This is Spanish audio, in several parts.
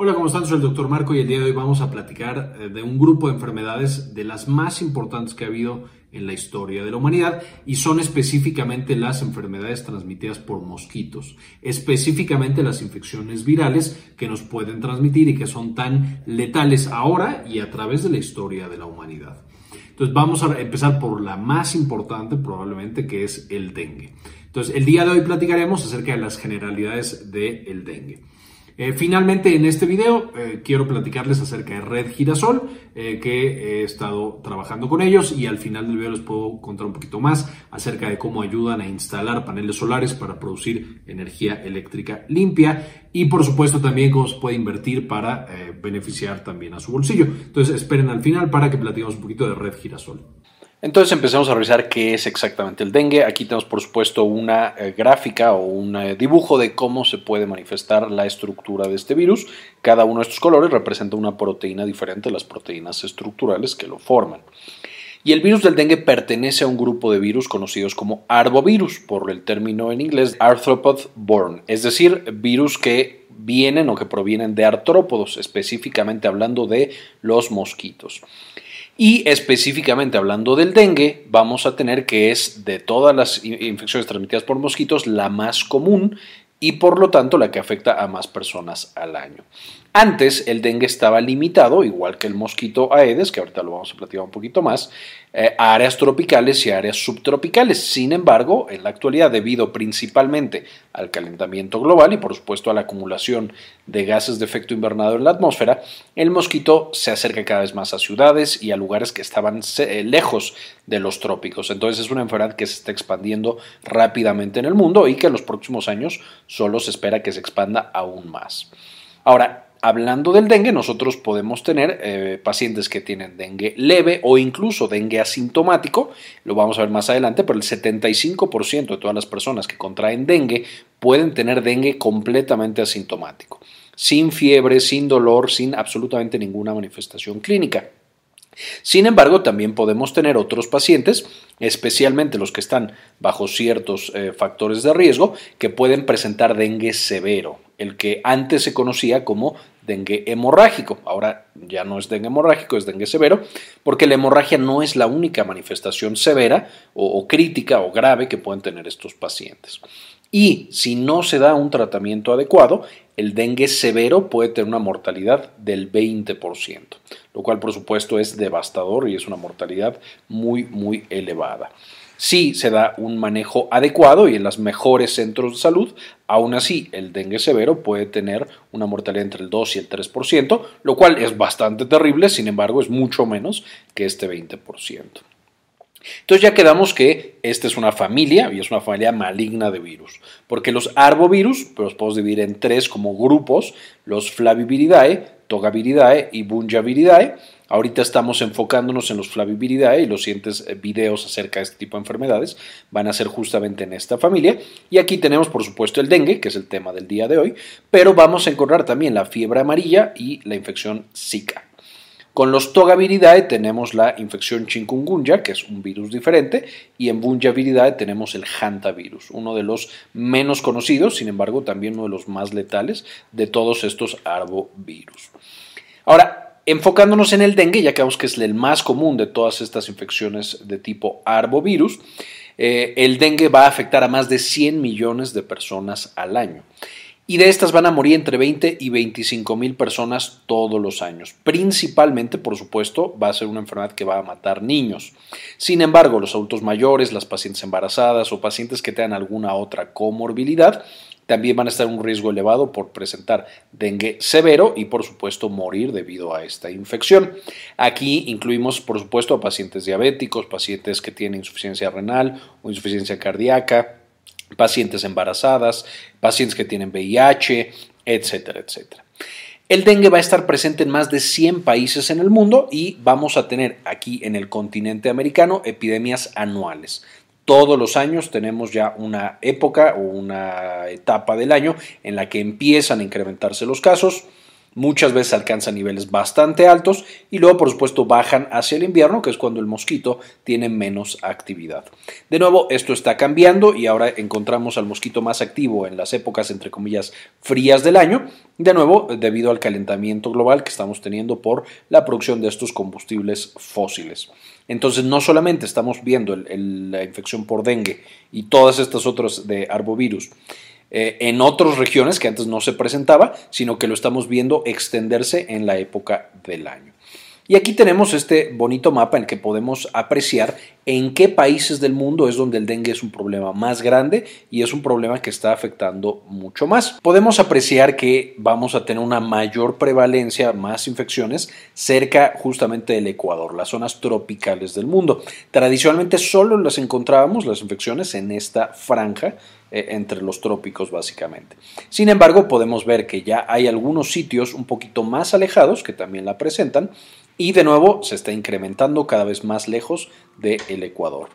Hola, ¿cómo están? Soy el doctor Marco y el día de hoy vamos a platicar eh, de un grupo de enfermedades de las más importantes que ha habido en la historia de la humanidad y son específicamente las enfermedades transmitidas por mosquitos, específicamente las infecciones virales que nos pueden transmitir y que son tan letales ahora y a través de la historia de la humanidad. Entonces vamos a empezar por la más importante probablemente que es el dengue. Entonces el día de hoy platicaremos acerca de las generalidades del dengue. Eh, finalmente, en este video eh, quiero platicarles acerca de Red Girasol, eh, que he estado trabajando con ellos y al final del video les puedo contar un poquito más acerca de cómo ayudan a instalar paneles solares para producir energía eléctrica limpia y por supuesto también cómo se puede invertir para beneficiar también a su bolsillo. Entonces esperen al final para que platiquemos un poquito de Red Girasol. Entonces empezamos a revisar qué es exactamente el dengue. Aquí tenemos por supuesto una eh, gráfica o un eh, dibujo de cómo se puede manifestar la estructura de este virus. Cada uno de estos colores representa una proteína diferente de las proteínas estructurales que lo forman. Y el virus del dengue pertenece a un grupo de virus conocidos como arbovirus, por el término en inglés arthropod borne, es decir, virus que vienen o que provienen de artrópodos, específicamente hablando de los mosquitos. Y específicamente hablando del dengue, vamos a tener que es de todas las infecciones transmitidas por mosquitos la más común y por lo tanto la que afecta a más personas al año. Antes el dengue estaba limitado, igual que el mosquito Aedes, que ahorita lo vamos a platicar un poquito más, eh, a áreas tropicales y áreas subtropicales. Sin embargo, en la actualidad, debido principalmente al calentamiento global y por supuesto a la acumulación de gases de efecto invernadero en la atmósfera, el mosquito se acerca cada vez más a ciudades y a lugares que estaban eh, lejos de los trópicos. Entonces es una enfermedad que se está expandiendo rápidamente en el mundo y que en los próximos años solo se espera que se expanda aún más. Ahora, hablando del dengue, nosotros podemos tener eh, pacientes que tienen dengue leve o incluso dengue asintomático, lo vamos a ver más adelante, pero el 75% de todas las personas que contraen dengue pueden tener dengue completamente asintomático, sin fiebre, sin dolor, sin absolutamente ninguna manifestación clínica. Sin embargo, también podemos tener otros pacientes, especialmente los que están bajo ciertos eh, factores de riesgo, que pueden presentar dengue severo, el que antes se conocía como dengue hemorrágico. Ahora ya no es dengue hemorrágico, es dengue severo, porque la hemorragia no es la única manifestación severa o crítica o grave que pueden tener estos pacientes. Y si no se da un tratamiento adecuado, el dengue severo puede tener una mortalidad del 20%, lo cual por supuesto es devastador y es una mortalidad muy, muy elevada. Si se da un manejo adecuado y en los mejores centros de salud, aún así el dengue severo puede tener una mortalidad entre el 2 y el 3%, lo cual es bastante terrible, sin embargo es mucho menos que este 20%. Entonces ya quedamos que esta es una familia y es una familia maligna de virus, porque los arbovirus los podemos dividir en tres como grupos, los Flaviviridae, Togaviridae y Bunjaviridae. Ahorita estamos enfocándonos en los Flaviviridae y los siguientes eh, videos acerca de este tipo de enfermedades van a ser justamente en esta familia. Y aquí tenemos por supuesto el dengue, que es el tema del día de hoy, pero vamos a encontrar también la fiebre amarilla y la infección Zika. Con los Togaviridae tenemos la infección chikungunya, que es un virus diferente, y en Bunjaviridae tenemos el hantavirus, uno de los menos conocidos, sin embargo también uno de los más letales de todos estos arbovirus. Ahora, enfocándonos en el dengue, ya que vemos que es el más común de todas estas infecciones de tipo arbovirus, eh, el dengue va a afectar a más de 100 millones de personas al año y de estas van a morir entre 20 y 25 mil personas todos los años. Principalmente, por supuesto, va a ser una enfermedad que va a matar niños. Sin embargo, los adultos mayores, las pacientes embarazadas o pacientes que tengan alguna otra comorbilidad también van a estar en un riesgo elevado por presentar dengue severo y por supuesto morir debido a esta infección. Aquí incluimos por supuesto a pacientes diabéticos, pacientes que tienen insuficiencia renal o insuficiencia cardíaca, pacientes embarazadas, pacientes que tienen VIH, etcétera, etcétera. El dengue va a estar presente en más de 100 países en el mundo y vamos a tener aquí en el continente americano epidemias anuales. Todos los años tenemos ya una época o una etapa del año en la que empiezan a incrementarse los casos. Muchas veces alcanzan niveles bastante altos y luego, por supuesto, bajan hacia el invierno, que es cuando el mosquito tiene menos actividad. De nuevo, esto está cambiando y ahora encontramos al mosquito más activo en las épocas, entre comillas, frías del año, de nuevo, debido al calentamiento global que estamos teniendo por la producción de estos combustibles fósiles. Entonces, no solamente estamos viendo la infección por dengue y todas estas otras de arbovirus, eh, en otras regiones que antes no se presentaba, sino que lo estamos viendo extenderse en la época del año. Y aquí tenemos este bonito mapa en el que podemos apreciar en qué países del mundo es donde el dengue es un problema más grande y es un problema que está afectando mucho más. Podemos apreciar que vamos a tener una mayor prevalencia, más infecciones cerca justamente del Ecuador, las zonas tropicales del mundo. Tradicionalmente solo las encontrábamos, las infecciones, en esta franja entre los trópicos básicamente. Sin embargo, podemos ver que ya hay algunos sitios un poquito más alejados que también la presentan y de nuevo se está incrementando cada vez más lejos del Ecuador.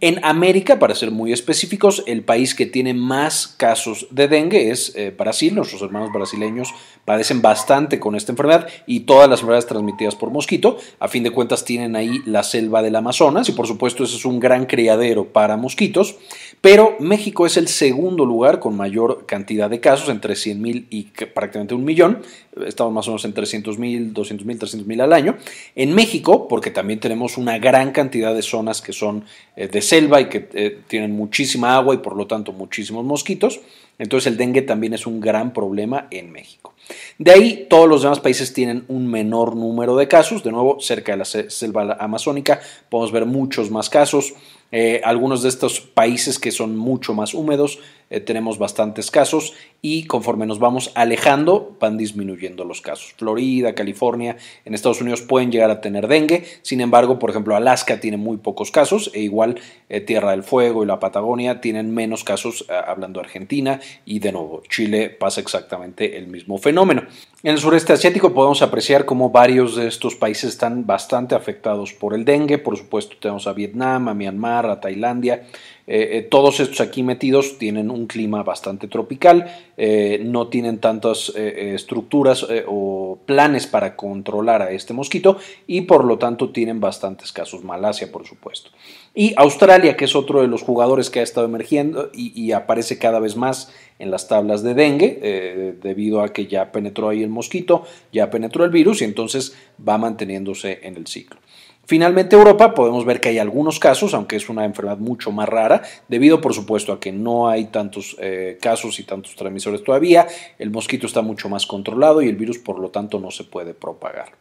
En América, para ser muy específicos, el país que tiene más casos de dengue es eh, Brasil. Nuestros hermanos brasileños padecen bastante con esta enfermedad y todas las enfermedades transmitidas por mosquito. A fin de cuentas tienen ahí la selva del Amazonas y por supuesto ese es un gran criadero para mosquitos. Pero México es el segundo lugar con mayor cantidad de casos, entre 100.000 y prácticamente un millón. Estamos más o menos en 300.000, 200.000, 300.000 al año. En México, porque también tenemos una gran cantidad de zonas que son eh, de selva y que eh, tienen muchísima agua y por lo tanto muchísimos mosquitos. Entonces el dengue también es un gran problema en México. De ahí todos los demás países tienen un menor número de casos. De nuevo, cerca de la selva amazónica podemos ver muchos más casos. Eh, algunos de estos países que son mucho más húmedos eh, tenemos bastantes casos y conforme nos vamos alejando van disminuyendo los casos. Florida, California, en Estados Unidos pueden llegar a tener dengue, sin embargo, por ejemplo, Alaska tiene muy pocos casos e igual eh, Tierra del Fuego y la Patagonia tienen menos casos, hablando de Argentina y de nuevo, Chile pasa exactamente el mismo fenómeno. En el sureste asiático podemos apreciar cómo varios de estos países están bastante afectados por el dengue. Por supuesto, tenemos a Vietnam, a Myanmar, a Tailandia. Eh, eh, todos estos aquí metidos tienen un clima bastante tropical, eh, no tienen tantas estructuras o planes para controlar a este mosquito y por lo tanto tienen bastantes casos. Malasia, por supuesto. Y Australia, que es otro de los jugadores que ha estado emergiendo y aparece cada vez más en las tablas de dengue, debido a que ya penetró ahí el mosquito, ya penetró el virus y entonces va manteniéndose en el ciclo. Finalmente, Europa podemos ver que hay algunos casos, aunque es una enfermedad mucho más rara, debido por supuesto a que no hay tantos eh, casos y tantos transmisores todavía, el mosquito está mucho más controlado y el virus por lo tanto no se puede propagar.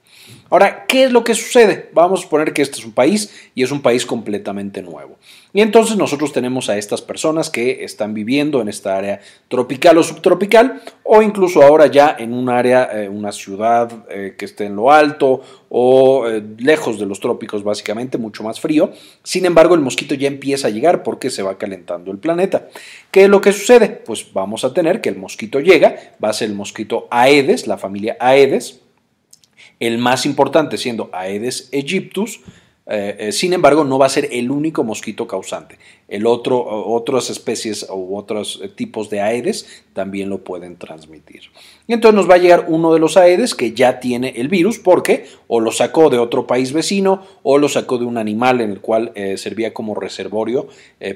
Ahora, ¿qué es lo que sucede? Vamos a suponer que este es un país y es un país completamente nuevo. Y entonces nosotros tenemos a estas personas que están viviendo en esta área tropical o subtropical o incluso ahora ya en un área, eh, una ciudad eh, que esté en lo alto o eh, lejos de los trópicos básicamente, mucho más frío. Sin embargo, el mosquito ya empieza a llegar porque se va calentando el planeta. ¿Qué es lo que sucede? Pues vamos a tener que el mosquito llega, va a ser el mosquito Aedes, la familia Aedes, el más importante siendo Aedes aegyptus, eh, eh, sin embargo, no va a ser el único mosquito causante. El otro, otras especies u otros eh, tipos de aedes también lo pueden transmitir. Entonces nos va a llegar uno de los aedes que ya tiene el virus porque o lo sacó de otro país vecino o lo sacó de un animal en el cual servía como reservorio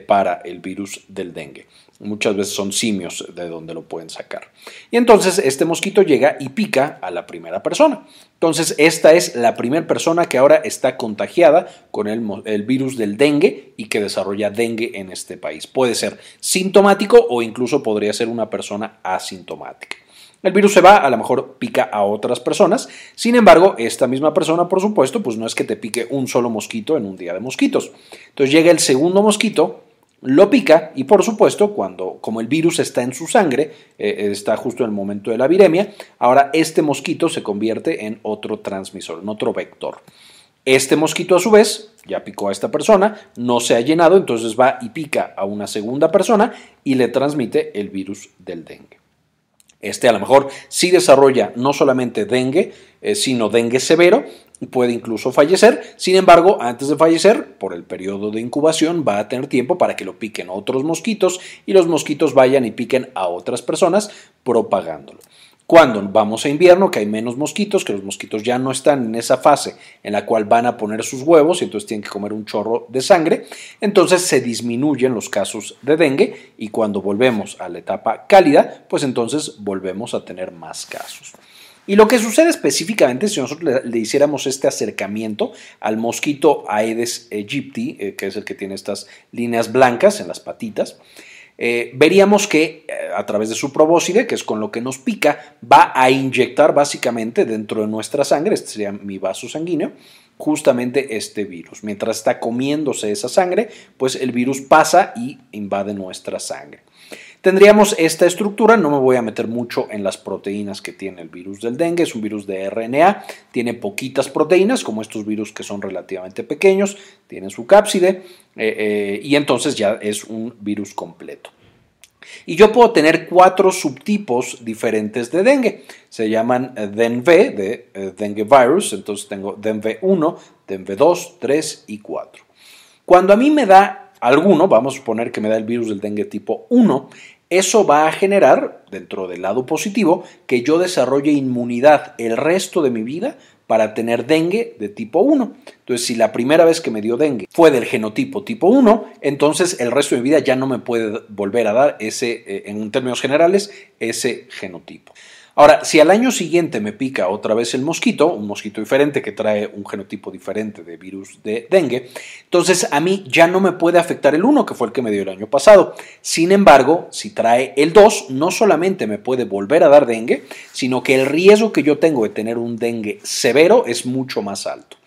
para el virus del dengue. Muchas veces son simios de donde lo pueden sacar. Y entonces este mosquito llega y pica a la primera persona. Entonces esta es la primera persona que ahora está contagiada con el, virus del dengue y que desarrolla dengue en este país. Puede ser sintomático o incluso podría ser una persona asintomática. El virus se va, a lo mejor pica a otras personas. Sin embargo, esta misma persona, por supuesto, pues no es que te pique un solo mosquito en un día de mosquitos. Entonces llega el segundo mosquito lo pica y por supuesto cuando como el virus está en su sangre, eh, está justo en el momento de la viremia, ahora este mosquito se convierte en otro transmisor, en otro vector. Este mosquito a su vez ya picó a esta persona, no se ha llenado, entonces va y pica a una segunda persona y le transmite el virus del dengue. Este a lo mejor sí desarrolla no solamente dengue, eh, sino dengue severo puede incluso fallecer. Sin embargo, antes de fallecer, por el periodo de incubación, va a tener tiempo para que lo piquen otros mosquitos y los mosquitos vayan y piquen a otras personas propagándolo. Cuando vamos a invierno, que hay menos mosquitos, que los mosquitos ya no están en esa fase en la cual van a poner sus huevos y entonces tienen que comer un chorro de sangre, entonces se disminuyen los casos de dengue y cuando volvemos a la etapa cálida, pues entonces volvemos a tener más casos. Y lo que sucede específicamente si nosotros le, hiciéramos este acercamiento al mosquito Aedes aegypti, eh, que es el que tiene estas líneas blancas en las patitas, eh, veríamos que a través de su probóscide, que es con lo que nos pica, va a inyectar básicamente dentro de nuestra sangre, este sería mi vaso sanguíneo, justamente este virus. Mientras está comiéndose esa sangre, pues el virus pasa y invade nuestra sangre. Tendríamos esta estructura, no me voy a meter mucho en las proteínas que tiene el virus del dengue, es un virus de RNA, tiene poquitas proteínas, como estos virus que son relativamente pequeños, tienen su cápside, eh, eh, y entonces ya es un virus completo. Y yo puedo tener cuatro subtipos diferentes de dengue. Se llaman eh, DENV, de dengue virus, entonces tengo DENV 1, DENV 2, 3 y 4. Cuando a mí me da alguno, vamos a suponer que me da el virus del dengue tipo 1, eso va a generar, dentro del lado positivo, que yo desarrolle inmunidad el resto de mi vida para tener dengue de tipo 1. Entonces, si la primera vez que me dio dengue fue del genotipo tipo 1, entonces el resto de mi vida ya no me puede volver a dar ese, eh, en términos generales, ese genotipo. Ahora, si al año siguiente me pica otra vez el mosquito, un mosquito diferente que trae un genotipo diferente de virus de dengue, entonces a mí ya no me puede afectar el 1, que fue el que me dio el año pasado. Sin embargo, si trae el 2, no solamente me puede volver a dar dengue, sino que el riesgo que yo tengo de tener un dengue severo es mucho más alto.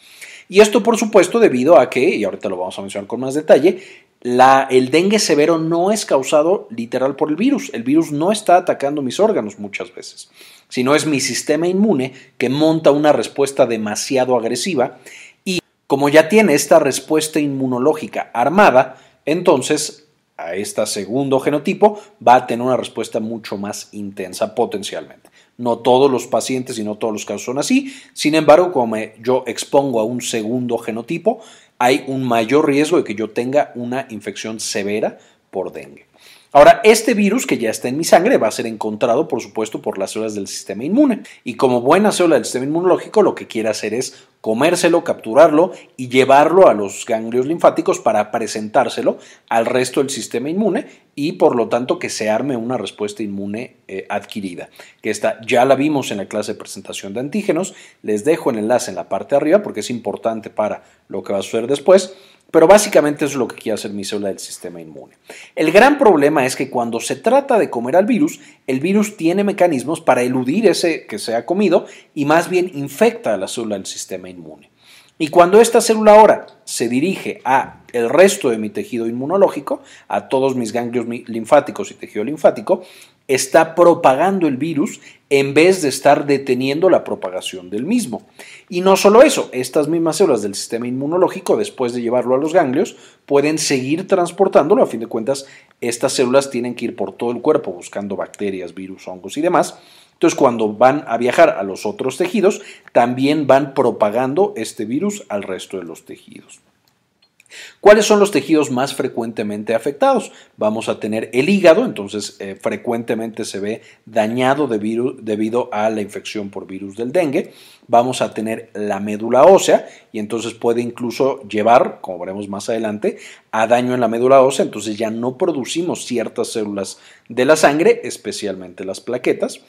Y esto, por supuesto, debido a que, y ahorita lo vamos a mencionar con más detalle, el dengue severo no es causado literal por el virus. El virus no está atacando mis órganos muchas veces, sino es mi sistema inmune que monta una respuesta demasiado agresiva y como ya tiene esta respuesta inmunológica armada, entonces a este segundo genotipo va a tener una respuesta mucho más intensa potencialmente. No todos los pacientes y no todos los casos son así. Sin embargo, como yo expongo a un segundo genotipo, hay un mayor riesgo de que yo tenga una infección severa por dengue. Ahora, este virus que ya está en mi sangre va a ser encontrado, por supuesto, por las células del sistema inmune. Y como buena célula del sistema inmunológico, lo que quiere hacer es comérselo, capturarlo y llevarlo a los ganglios linfáticos para presentárselo al resto del sistema inmune y por lo tanto que se arme una respuesta inmune eh, adquirida. Que esta ya la vimos en la clase de presentación de antígenos. Les dejo el enlace en la parte de arriba porque es importante para lo que va a suceder después. Pero básicamente eso es lo que quiere hacer mi célula del sistema inmune. El gran problema es que cuando se trata de comer al virus, el virus tiene mecanismos para eludir ese que se ha comido y más bien infecta a la célula del sistema inmune. Y cuando esta célula ahora se dirige a el resto de mi tejido inmunológico, a todos mis ganglios linfáticos y tejido linfático, está propagando el virus en vez de estar deteniendo la propagación del mismo. Y no solo eso, estas mismas células del sistema inmunológico, después de llevarlo a los ganglios, pueden seguir transportándolo. A fin de cuentas, estas células tienen que ir por todo el cuerpo buscando bacterias, virus, hongos y demás. Entonces, cuando van a viajar a los otros tejidos, también van propagando este virus al resto de los tejidos. ¿Cuáles son los tejidos más frecuentemente afectados? Vamos a tener el hígado, entonces eh, frecuentemente se ve dañado debido a la infección por virus del dengue. Vamos a tener la médula ósea y entonces puede incluso llevar, como veremos más adelante, a daño en la médula ósea, entonces ya no producimos ciertas células de la sangre, especialmente las plaquetas.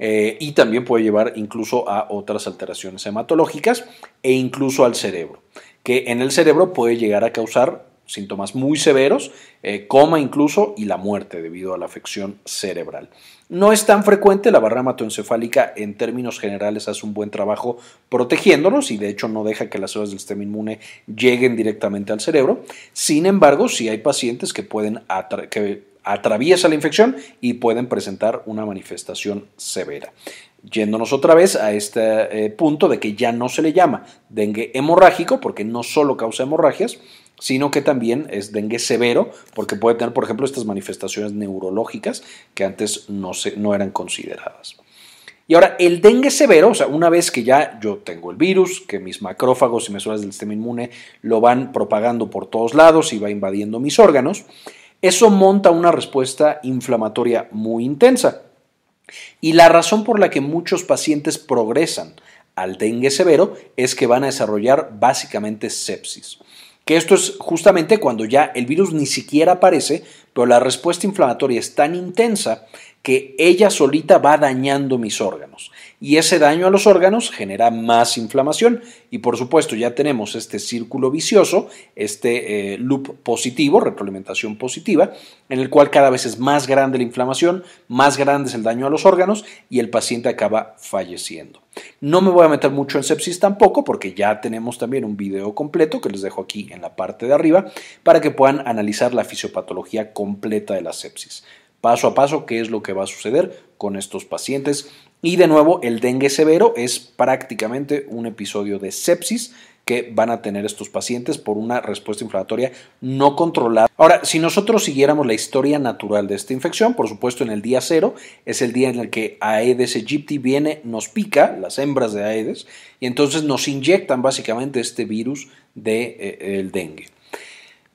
Eh, y también puede llevar incluso a otras alteraciones hematológicas e incluso al cerebro que en el cerebro puede llegar a causar síntomas muy severos, eh, coma incluso y la muerte debido a la afección cerebral. No es tan frecuente, la barrera hematoencefálica en términos generales hace un buen trabajo protegiéndonos y de hecho no deja que las células del sistema inmune lleguen directamente al cerebro. Sin embargo, sí hay pacientes que pueden que atraviesa la infección y pueden presentar una manifestación severa. Yéndonos otra vez a este eh, punto de que ya no se le llama dengue hemorrágico, porque no solo causa hemorragias, sino que también es dengue severo, porque puede tener, por ejemplo, estas manifestaciones neurológicas que antes no, se, no eran consideradas. Y ahora, el dengue severo, o sea, una vez que ya yo tengo el virus, que mis macrófagos y mesuras del sistema inmune lo van propagando por todos lados y va invadiendo mis órganos, eso monta una respuesta inflamatoria muy intensa Y la razón por la que muchos pacientes progresan al dengue severo es que van a desarrollar básicamente sepsis. Que esto es justamente cuando ya el virus ni siquiera aparece, pero la respuesta inflamatoria es tan intensa que ella solita va dañando mis órganos. Y ese daño a los órganos genera más inflamación. Y por supuesto ya tenemos este círculo vicioso, este eh, loop positivo, retroalimentación positiva, en el cual cada vez es más grande la inflamación, más grande es el daño a los órganos y el paciente acaba falleciendo. No me voy a meter mucho en sepsis tampoco, porque ya tenemos también un video completo que les dejo aquí en la parte de arriba para que puedan analizar la fisiopatología completa de la sepsis paso a paso qué es lo que va a suceder con estos pacientes. Y de nuevo, el dengue severo es prácticamente un episodio de sepsis que van a tener estos pacientes por una respuesta inflamatoria no controlada. Ahora, si nosotros siguiéramos la historia natural de esta infección, por supuesto en el día cero es el día en el que Aedes aegypti viene, nos pica, las hembras de Aedes, y entonces nos inyectan básicamente este virus del de, eh, dengue.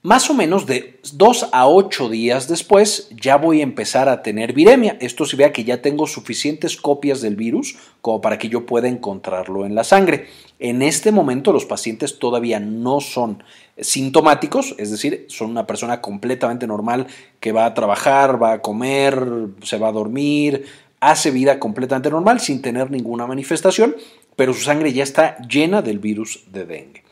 Más o menos de 2 a 8 días después ya voy a empezar a tener viremia. Esto se vea que ya tengo suficientes copias del virus como para que yo pueda encontrarlo en la sangre. En este momento los pacientes todavía no son sintomáticos, es decir, son una persona completamente normal que va a trabajar, va a comer, se va a dormir, hace vida completamente normal sin tener ninguna manifestación, pero su sangre ya está llena del virus de dengue.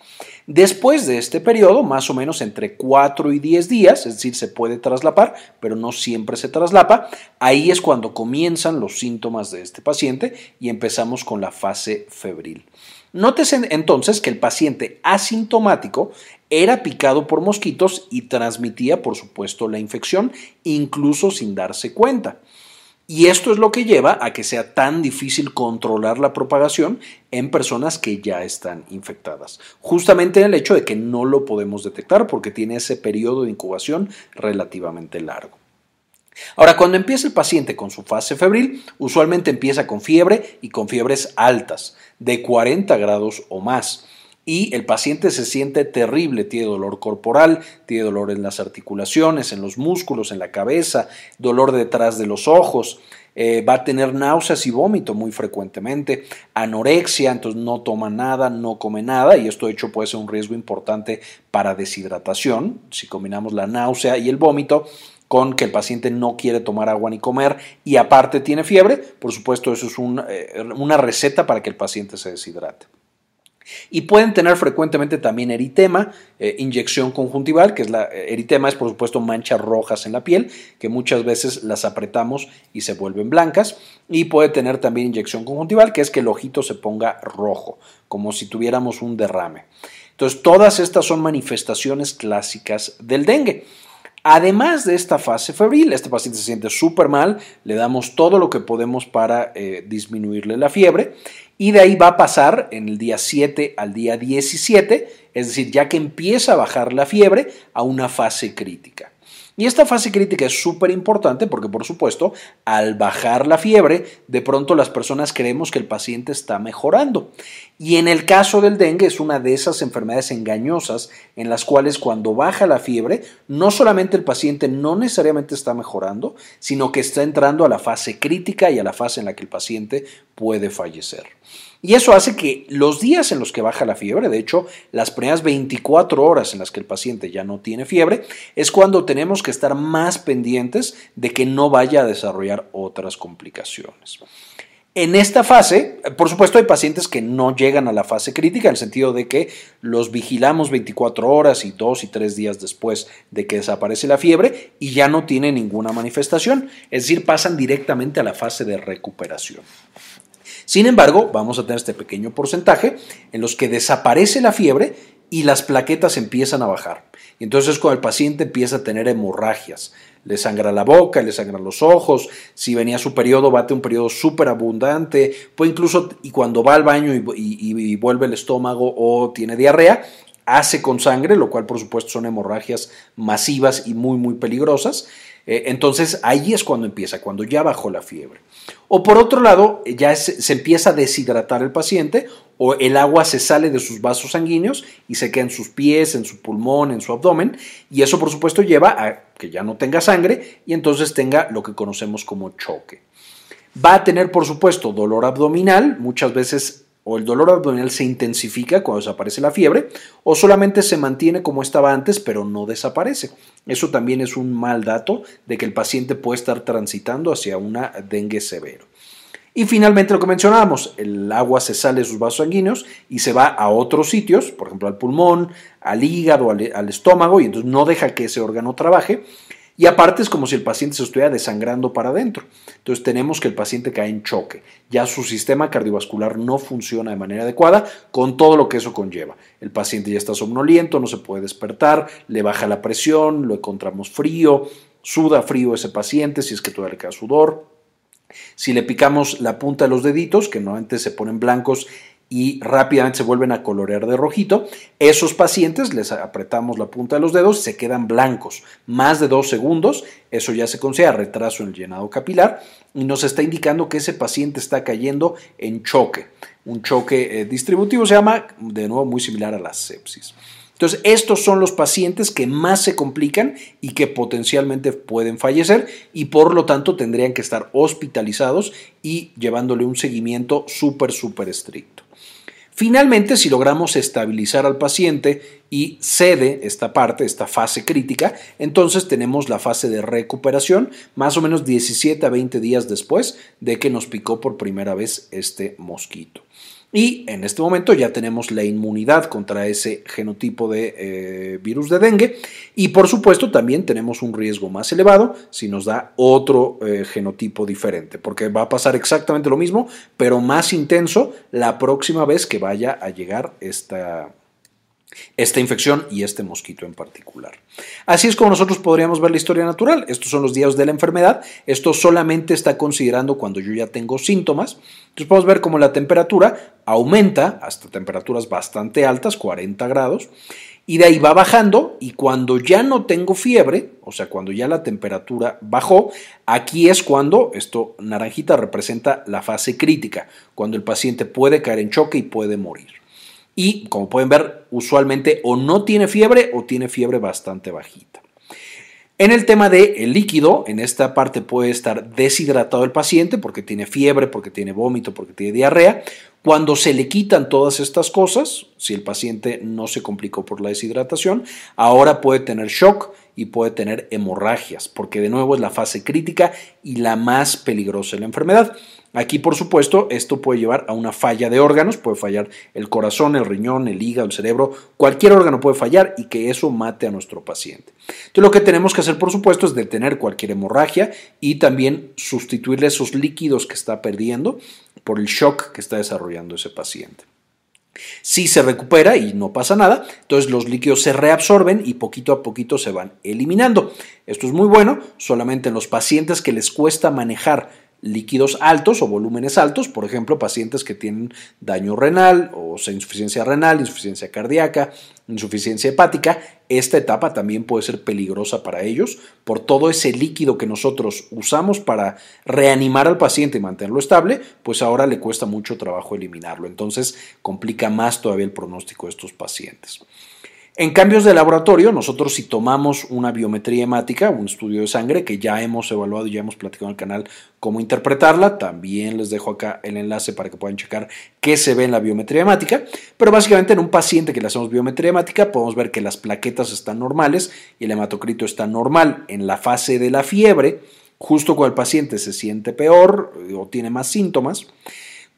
Después de este periodo, más o menos entre 4 y 10 días, es decir, se puede traslapar, pero no siempre se traslapa, ahí es cuando comienzan los síntomas de este paciente y empezamos con la fase febril. Nótese entonces que el paciente asintomático era picado por mosquitos y transmitía, por supuesto, la infección, incluso sin darse cuenta. Y esto es lo que lleva a que sea tan difícil controlar la propagación en personas que ya están infectadas. Justamente el hecho de que no lo podemos detectar porque tiene ese periodo de incubación relativamente largo. Ahora, cuando empieza el paciente con su fase febril, usualmente empieza con fiebre y con fiebres altas, de 40 grados o más y el paciente se siente terrible, tiene dolor corporal, tiene dolor en las articulaciones, en los músculos, en la cabeza, dolor detrás de los ojos, eh, va a tener náuseas y vómito muy frecuentemente, anorexia, entonces no toma nada, no come nada y esto de hecho puede ser un riesgo importante para deshidratación, si combinamos la náusea y el vómito con que el paciente no quiere tomar agua ni comer y aparte tiene fiebre, por supuesto eso es eh, una receta para que el paciente se deshidrate. Y pueden tener frecuentemente también eritema, eh, inyección conjuntival, que es la eh, eritema, es por supuesto manchas rojas en la piel, que muchas veces las apretamos y se vuelven blancas. Y puede tener también inyección conjuntival, que es que el ojito se ponga rojo, como si tuviéramos un derrame. Entonces, todas estas son manifestaciones clásicas del dengue. Además de esta fase febril, este paciente se siente súper mal, le damos todo lo que podemos para eh, disminuirle la fiebre y de ahí va a pasar en el día 7 al día 17, es decir, ya que empieza a bajar la fiebre, a una fase crítica. Y esta fase crítica es súper importante porque, por supuesto, al bajar la fiebre, de pronto las personas creemos que el paciente está mejorando. Y en el caso del dengue es una de esas enfermedades engañosas en las cuales cuando baja la fiebre, no solamente el paciente no necesariamente está mejorando, sino que está entrando a la fase crítica y a la fase en la que el paciente puede fallecer. Y eso hace que los días en los que baja la fiebre, de hecho, las primeras 24 horas en las que el paciente ya no tiene fiebre, es cuando tenemos que estar más pendientes de que no vaya a desarrollar otras complicaciones. En esta fase, por supuesto, hay pacientes que no llegan a la fase crítica, en el sentido de que los vigilamos 24 horas y dos y tres días después de que desaparece la fiebre y ya no tienen ninguna manifestación, es decir, pasan directamente a la fase de recuperación. Sin embargo, vamos a tener este pequeño porcentaje en los que desaparece la fiebre y las plaquetas empiezan a bajar. Y entonces cuando el paciente empieza a tener hemorragias, le sangra la boca, le sangran los ojos, si venía su periodo, bate un periodo súper abundante, pues incluso y cuando va al baño y, vuelve el estómago o tiene diarrea, hace con sangre, lo cual por supuesto son hemorragias masivas y muy muy peligrosas. Eh, entonces ahí es cuando empieza, cuando ya bajó la fiebre. O por otro lado, ya se, empieza a deshidratar el paciente o el agua se sale de sus vasos sanguíneos y se queda en sus pies, en su pulmón, en su abdomen. Y eso por supuesto lleva a que ya no tenga sangre y entonces tenga lo que conocemos como choque. Va a tener, por supuesto, dolor abdominal, muchas veces o el dolor abdominal se intensifica cuando desaparece la fiebre, o solamente se mantiene como estaba antes, pero no desaparece. Eso también es un mal dato de que el paciente puede estar transitando hacia una dengue severo. Y finalmente lo que mencionábamos, el agua se sale de sus vasos sanguíneos y se va a otros sitios, por ejemplo al pulmón, al hígado, al, estómago, y entonces no deja que ese órgano trabaje y aparte es como si el paciente se estuviera desangrando para adentro. Entonces tenemos que el paciente cae en choque. Ya su sistema cardiovascular no funciona de manera adecuada con todo lo que eso conlleva. El paciente ya está somnoliento, no se puede despertar, le baja la presión, lo encontramos frío, suda frío ese paciente si es que todavía le queda sudor. Si le picamos la punta de los deditos, que normalmente se ponen blancos y rápidamente se vuelven a colorear de rojito. Esos pacientes les apretamos la punta de los dedos, se quedan blancos más de dos segundos. Eso ya se considera retraso en el llenado capilar y nos está indicando que ese paciente está cayendo en choque. Un choque eh, distributivo se llama, de nuevo, muy similar a la sepsis. Entonces, estos son los pacientes que más se complican y que potencialmente pueden fallecer y por lo tanto tendrían que estar hospitalizados y llevándole un seguimiento súper, súper estricto. Finalmente, si logramos estabilizar al paciente y cede esta parte, esta fase crítica, entonces tenemos la fase de recuperación más o menos 17 a 20 días después de que nos picó por primera vez este mosquito. Y en este momento ya tenemos la inmunidad contra ese genotipo de eh, virus de dengue. Y por supuesto también tenemos un riesgo más elevado si nos da otro eh, genotipo diferente, porque va a pasar exactamente lo mismo, pero más intenso la próxima vez que vaya a llegar esta, esta infección y este mosquito en particular. Así es como nosotros podríamos ver la historia natural. Estos son los días de la enfermedad. Esto solamente está considerando cuando yo ya tengo síntomas. Entonces podemos ver cómo la temperatura aumenta hasta temperaturas bastante altas, 40 grados, y de ahí va bajando y cuando ya no tengo fiebre, o sea, cuando ya la temperatura bajó, aquí es cuando esto naranjita representa la fase crítica, cuando el paciente puede caer en choque y puede morir y como pueden ver, usualmente o no tiene fiebre o tiene fiebre bastante bajita. En el tema del el líquido, en esta parte puede estar deshidratado el paciente porque tiene fiebre, porque tiene vómito, porque tiene diarrea. Cuando se le quitan todas estas cosas, si el paciente no se complicó por la deshidratación, ahora puede tener shock y puede tener hemorragias, porque de nuevo es la fase crítica y la más peligrosa de la enfermedad. Aquí, por supuesto, esto puede llevar a una falla de órganos, puede fallar el corazón, el riñón, el hígado, el cerebro, cualquier órgano puede fallar y que eso mate a nuestro paciente. Entonces, lo que tenemos que hacer, por supuesto, es detener cualquier hemorragia y también sustituirle esos líquidos que está perdiendo por el shock que está desarrollando ese paciente. Si se recupera y no pasa nada, entonces los líquidos se reabsorben y poquito a poquito se van eliminando. Esto es muy bueno solamente en los pacientes que les cuesta manejar líquidos altos o volúmenes altos, por ejemplo, pacientes que tienen daño renal o insuficiencia renal, insuficiencia cardíaca, insuficiencia hepática, esta etapa también puede ser peligrosa para ellos por todo ese líquido que nosotros usamos para reanimar al paciente y mantenerlo estable, pues ahora le cuesta mucho trabajo eliminarlo, entonces complica más todavía el pronóstico de estos pacientes. En cambios de laboratorio, nosotros si tomamos una biometría hemática, un estudio de sangre que ya hemos evaluado y ya hemos platicado en el canal cómo interpretarla, también les dejo acá el enlace para que puedan checar qué se ve en la biometría hemática, pero básicamente en un paciente que le hacemos biometría hemática podemos ver que las plaquetas están normales y el hematocrito está normal en la fase de la fiebre, justo cuando el paciente se siente peor o tiene más síntomas.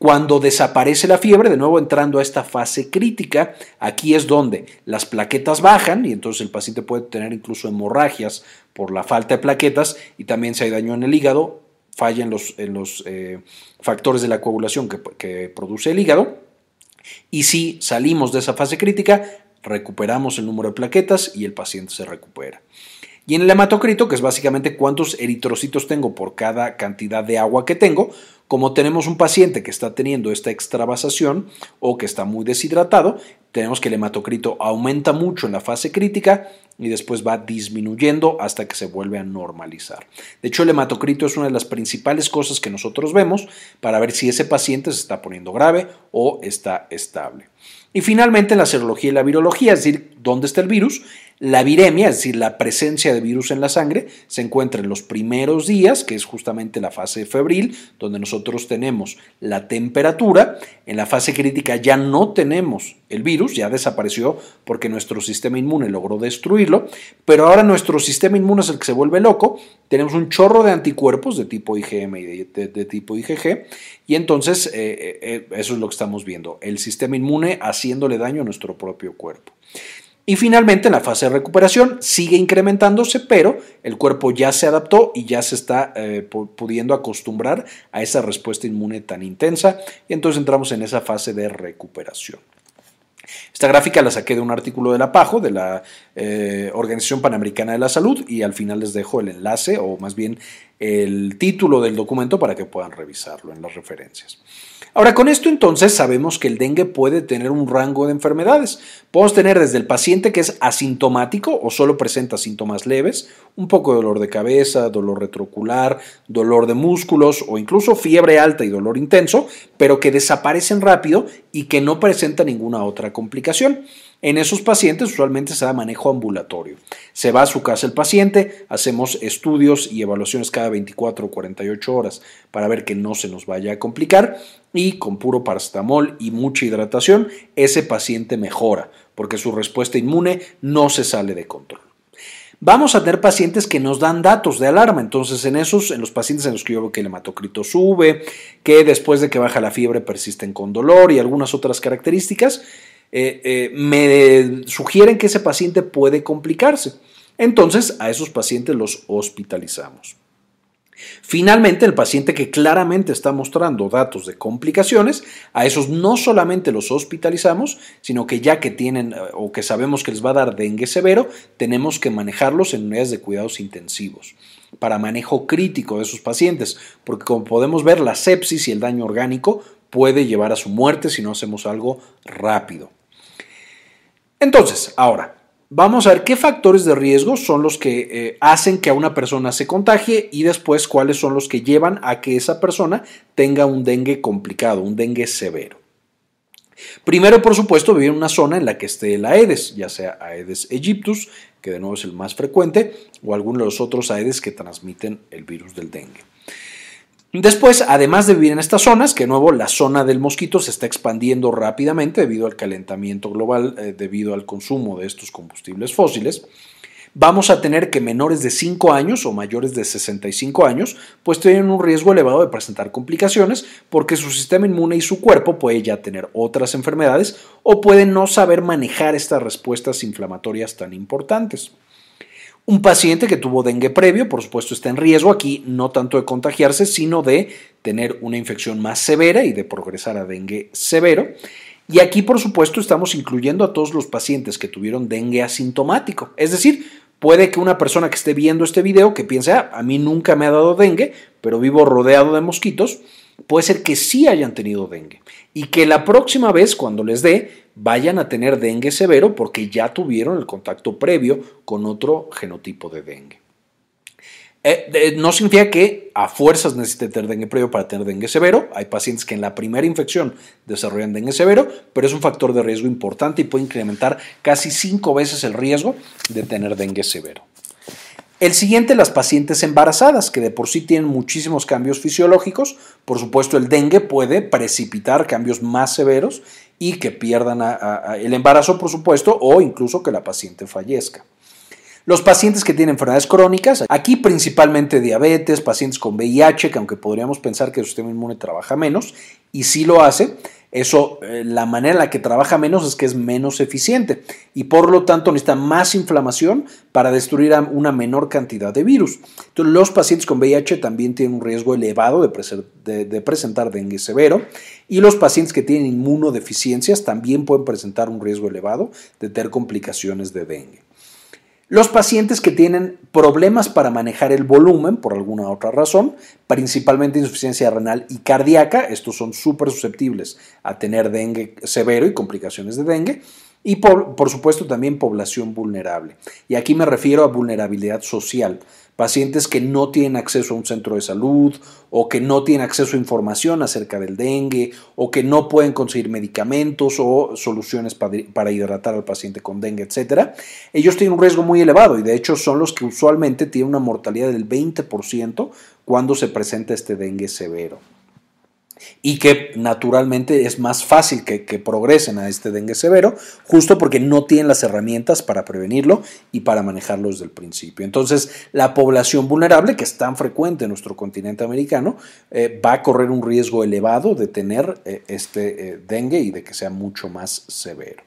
Cuando desaparece la fiebre, de nuevo entrando a esta fase crítica, aquí es donde las plaquetas bajan y entonces el paciente puede tener incluso hemorragias por la falta de plaquetas y también si hay daño en el hígado, falla en los, eh, factores de la coagulación que, que produce el hígado. Y si salimos de esa fase crítica, recuperamos el número de plaquetas y el paciente se recupera. Y en el hematocrito, que es básicamente cuántos eritrocitos tengo por cada cantidad de agua que tengo, como tenemos un paciente que está teniendo esta extravasación o que está muy deshidratado, tenemos que el hematocrito aumenta mucho en la fase crítica y después va disminuyendo hasta que se vuelve a normalizar. De hecho, el hematocrito es una de las principales cosas que nosotros vemos para ver si ese paciente se está poniendo grave o está estable. Y finalmente, en la serología y la virología, es decir, dónde está el virus, La viremia, es decir, la presencia de virus en la sangre, se encuentra en los primeros días, que es justamente la fase febril, donde nosotros tenemos la temperatura. En la fase crítica ya no tenemos el virus, ya desapareció porque nuestro sistema inmune logró destruirlo, pero ahora nuestro sistema inmune es el que se vuelve loco. Tenemos un chorro de anticuerpos de tipo IgM y de, tipo IgG, y entonces eh, eh, eh, eso es lo que estamos viendo, el sistema inmune haciéndole daño a nuestro propio cuerpo. Y finalmente, la fase de recuperación sigue incrementándose, pero el cuerpo ya se adaptó y ya se está eh, pudiendo acostumbrar a esa respuesta inmune tan intensa. Y entonces entramos en esa fase de recuperación. Esta gráfica la saqué de un artículo de la PAJO, de la eh, Organización Panamericana de la Salud, y al final les dejo el enlace, o más bien el título del documento para que puedan revisarlo en las referencias. Ahora, con esto entonces sabemos que el dengue puede tener un rango de enfermedades. Podemos tener desde el paciente que es asintomático o solo presenta síntomas leves, un poco de dolor de cabeza, dolor retrocular, dolor de músculos o incluso fiebre alta y dolor intenso, pero que desaparecen rápido y que no presenta ninguna otra complicación. En esos pacientes usualmente se da manejo ambulatorio. Se va a su casa el paciente, hacemos estudios y evaluaciones cada 24 o 48 horas para ver que no se nos vaya a complicar y con puro paracetamol y mucha hidratación ese paciente mejora porque su respuesta inmune no se sale de control. Vamos a tener pacientes que nos dan datos de alarma, entonces en esos, en los pacientes en los que yo veo que el hematocrito sube, que después de que baja la fiebre persisten con dolor y algunas otras características, eh, eh, me sugieren que ese paciente puede complicarse. Entonces a esos pacientes los hospitalizamos. Finalmente, el paciente que claramente está mostrando datos de complicaciones, a esos no solamente los hospitalizamos, sino que ya que tienen eh, o que sabemos que les va a dar dengue severo, tenemos que manejarlos en unidades de cuidados intensivos para manejo crítico de esos pacientes, porque como podemos ver, la sepsis y el daño orgánico puede llevar a su muerte si no hacemos algo rápido. Entonces, ahora, vamos a ver qué factores de riesgo son los que eh, hacen que a una persona se contagie y después cuáles son los que llevan a que esa persona tenga un dengue complicado, un dengue severo. Primero, por supuesto, vivir en una zona en la que esté el Aedes, ya sea Aedes aegyptus, que de nuevo es el más frecuente, o alguno de los otros Aedes que transmiten el virus del dengue. Después, además de vivir en estas zonas, que de nuevo la zona del mosquito se está expandiendo rápidamente debido al calentamiento global, eh, debido al consumo de estos combustibles fósiles, vamos a tener que menores de 5 años o mayores de 65 años, pues tienen un riesgo elevado de presentar complicaciones porque su sistema inmune y su cuerpo puede ya tener otras enfermedades o pueden no saber manejar estas respuestas inflamatorias tan importantes. Un paciente que tuvo dengue previo, por supuesto, está en riesgo aquí no tanto de contagiarse, sino de tener una infección más severa y de progresar a dengue severo. Y aquí, por supuesto, estamos incluyendo a todos los pacientes que tuvieron dengue asintomático. Es decir, puede que una persona que esté viendo este video que piense, ah, a mí nunca me ha dado dengue, pero vivo rodeado de mosquitos, puede ser que sí hayan tenido dengue y que la próxima vez cuando les dé vayan a tener dengue severo porque ya tuvieron el contacto previo con otro genotipo de dengue. Eh, no significa que a fuerzas necesite tener dengue previo para tener dengue severo. Hay pacientes que en la primera infección desarrollan dengue severo, pero es un factor de riesgo importante y puede incrementar casi cinco veces el riesgo de tener dengue severo. El siguiente, las pacientes embarazadas, que de por sí tienen muchísimos cambios fisiológicos. Por supuesto, el dengue puede precipitar cambios más severos y que pierdan el embarazo, por supuesto, o incluso que la paciente fallezca. Los pacientes que tienen enfermedades crónicas, aquí principalmente diabetes, pacientes con VIH, que aunque podríamos pensar que el sistema inmune trabaja menos, y sí lo hace, eso, eh, la manera en la que trabaja menos es que es menos eficiente y por lo tanto necesita más inflamación para destruir una menor cantidad de virus. Entonces, los pacientes con VIH también tienen un riesgo elevado de, de presentar dengue severo y los pacientes que tienen inmunodeficiencias también pueden presentar un riesgo elevado de tener complicaciones de dengue. Los pacientes que tienen problemas para manejar el volumen por alguna otra razón, principalmente insuficiencia renal y cardíaca, estos son súper susceptibles a tener dengue severo y complicaciones de dengue. Y por, por, supuesto también población vulnerable. Y aquí me refiero a vulnerabilidad social, pacientes que no tienen acceso a un centro de salud o que no tienen acceso a información acerca del dengue o que no pueden conseguir medicamentos o soluciones para hidratar al paciente con dengue, etcétera, ellos tienen un riesgo muy elevado y de hecho son los que usualmente tienen una mortalidad del 20% cuando se presenta este dengue severo y que naturalmente es más fácil que, progresen a este dengue severo, justo porque no tienen las herramientas para prevenirlo y para manejarlo desde el principio. Entonces, la población vulnerable, que es tan frecuente en nuestro continente americano, eh, va a correr un riesgo elevado de tener eh, este eh, dengue y de que sea mucho más severo.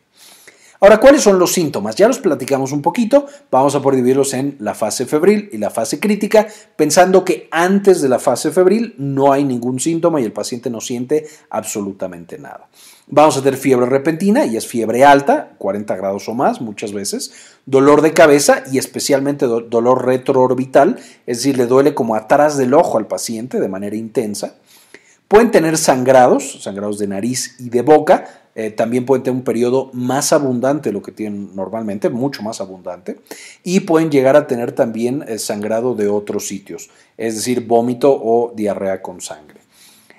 Ahora, ¿cuáles son los síntomas? Ya los platicamos un poquito, vamos a poder dividirlos en la fase febril y la fase crítica, pensando que antes de la fase febril no hay ningún síntoma y el paciente no siente absolutamente nada. Vamos a tener fiebre repentina y es fiebre alta, 40 grados o más muchas veces, dolor de cabeza y especialmente dolor retroorbital, es decir, le duele como atrás del ojo al paciente de manera intensa. Pueden tener sangrados, sangrados de nariz y de boca, eh, también pueden tener un periodo más abundante de lo que tienen normalmente, mucho más abundante, y pueden llegar a tener también eh, sangrado de otros sitios, es decir, vómito o diarrea con sangre.